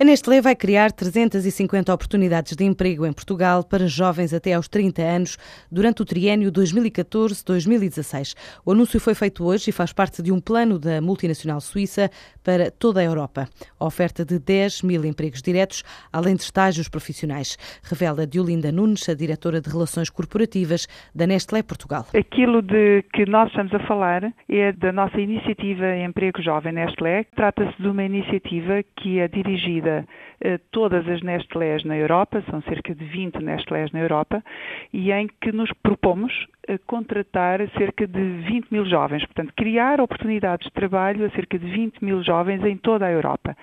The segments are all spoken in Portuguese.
A Nestlé vai criar 350 oportunidades de emprego em Portugal para jovens até aos 30 anos durante o triênio 2014-2016. O anúncio foi feito hoje e faz parte de um plano da multinacional suíça para toda a Europa. A oferta de 10 mil empregos diretos, além de estágios profissionais, revela Diolinda Nunes, a diretora de Relações Corporativas da Nestlé Portugal. Aquilo de que nós estamos a falar é da nossa iniciativa Emprego Jovem Nestlé. Trata-se de uma iniciativa que é dirigida eh, todas as Nestlés na Europa, são cerca de 20 Nestlés na Europa, e em que nos propomos eh, contratar cerca de 20 mil jovens, portanto, criar oportunidades de trabalho a cerca de 20 mil jovens em toda a Europa.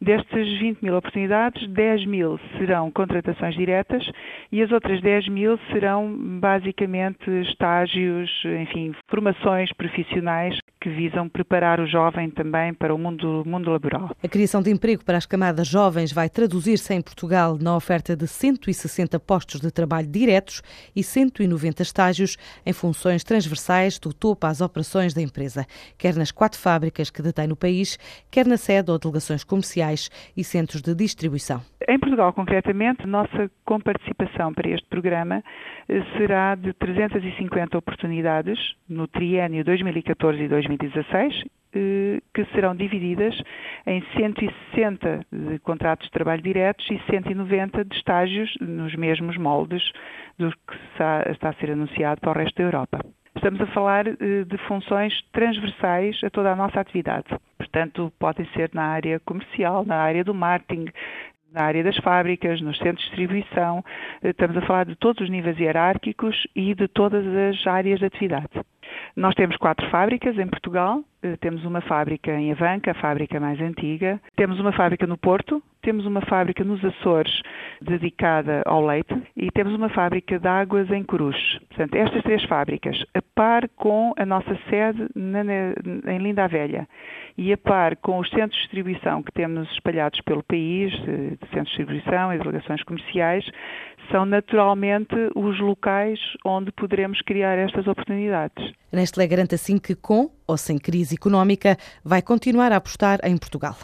Destas 20 mil oportunidades, 10 mil serão contratações diretas e as outras 10 mil serão basicamente estágios, enfim, formações profissionais que visam preparar o jovem também para o mundo, mundo laboral. A criação de emprego para as camadas jovens vai traduzir-se em Portugal na oferta de 160 postos de trabalho diretos e 190 estágios em funções transversais do topo às operações da empresa, quer nas quatro fábricas que detém no país, quer na sede ou delegações comerciais e centros de distribuição. Em Portugal, concretamente, nossa comparticipação para este programa eh, será de 350 oportunidades no triênio 2014 e 2016 eh, que serão divididas em 160 de contratos de trabalho diretos e 190 de estágios nos mesmos moldes do que está a ser anunciado para o resto da Europa. Estamos a falar eh, de funções transversais a toda a nossa atividade. Portanto, podem ser na área comercial, na área do marketing, na área das fábricas, nos centros de distribuição, eh, estamos a falar de todos os níveis hierárquicos e de todas as áreas de atividade. Nós temos quatro fábricas em Portugal, eh, temos uma fábrica em Avanca, a fábrica mais antiga, temos uma fábrica no Porto, temos uma fábrica nos Açores dedicada ao leite e temos uma fábrica de águas em Cruz. Portanto, estas três fábricas, a par com a nossa sede na, em Linda a Velha e a par com os centros de distribuição que temos espalhados pelo país, eh, de centros de distribuição e delegações comerciais, são naturalmente os locais onde poderemos criar estas oportunidades. Nestlé garante assim que, com ou sem crise económica, vai continuar a apostar em Portugal.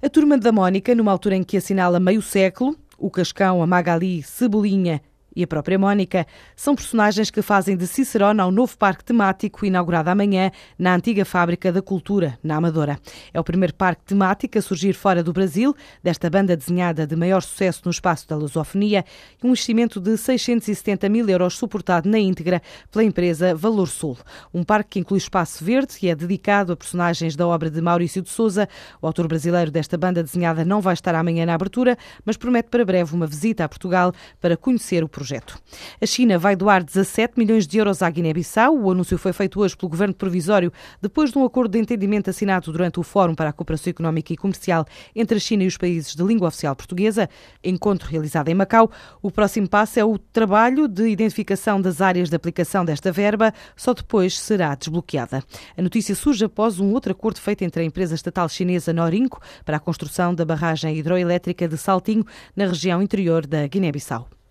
A turma da Mónica, numa altura em que assinala meio século, o Cascão, a Magali, Cebolinha e a própria Mónica são personagens que fazem de Cicerone ao novo parque temático inaugurado amanhã na antiga Fábrica da Cultura, na Amadora. É o primeiro parque temático a surgir fora do Brasil, desta banda desenhada de maior sucesso no espaço da lusofonia, e um investimento de 670 mil euros suportado na íntegra pela empresa Valor Sul. Um parque que inclui espaço verde e é dedicado a personagens da obra de Maurício de Souza. O autor brasileiro desta banda desenhada não vai estar amanhã na abertura, mas promete para breve uma visita a Portugal para conhecer o projeto. A China vai doar 17 milhões de euros à Guiné-Bissau. O anúncio foi feito hoje pelo governo provisório depois de um acordo de entendimento assinado durante o Fórum para a Cooperação Económica e Comercial entre a China e os países de língua oficial portuguesa, encontro realizado em Macau. O próximo passo é o trabalho de identificação das áreas de aplicação desta verba, só depois será desbloqueada. A notícia surge após um outro acordo feito entre a empresa estatal chinesa Norinco para a construção da barragem hidroelétrica de Saltinho, na região interior da Guiné-Bissau.